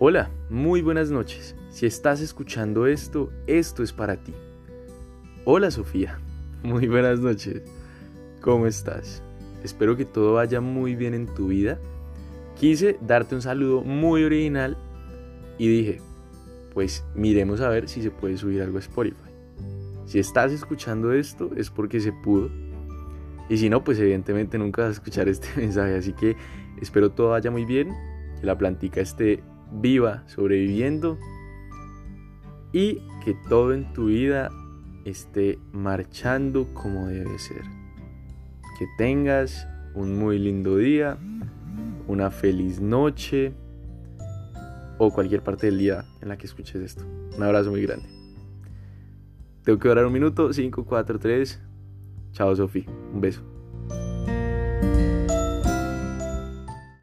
Hola, muy buenas noches. Si estás escuchando esto, esto es para ti. Hola Sofía, muy buenas noches. ¿Cómo estás? Espero que todo vaya muy bien en tu vida. Quise darte un saludo muy original y dije, pues miremos a ver si se puede subir algo a Spotify. Si estás escuchando esto es porque se pudo. Y si no, pues evidentemente nunca vas a escuchar este mensaje. Así que espero todo vaya muy bien, que la plantica esté viva, sobreviviendo y que todo en tu vida esté marchando como debe ser. Que tengas un muy lindo día, una feliz noche o cualquier parte del día en la que escuches esto. Un abrazo muy grande. Tengo que orar un minuto. 5, 4, 3. Chao, Sofi. Un beso.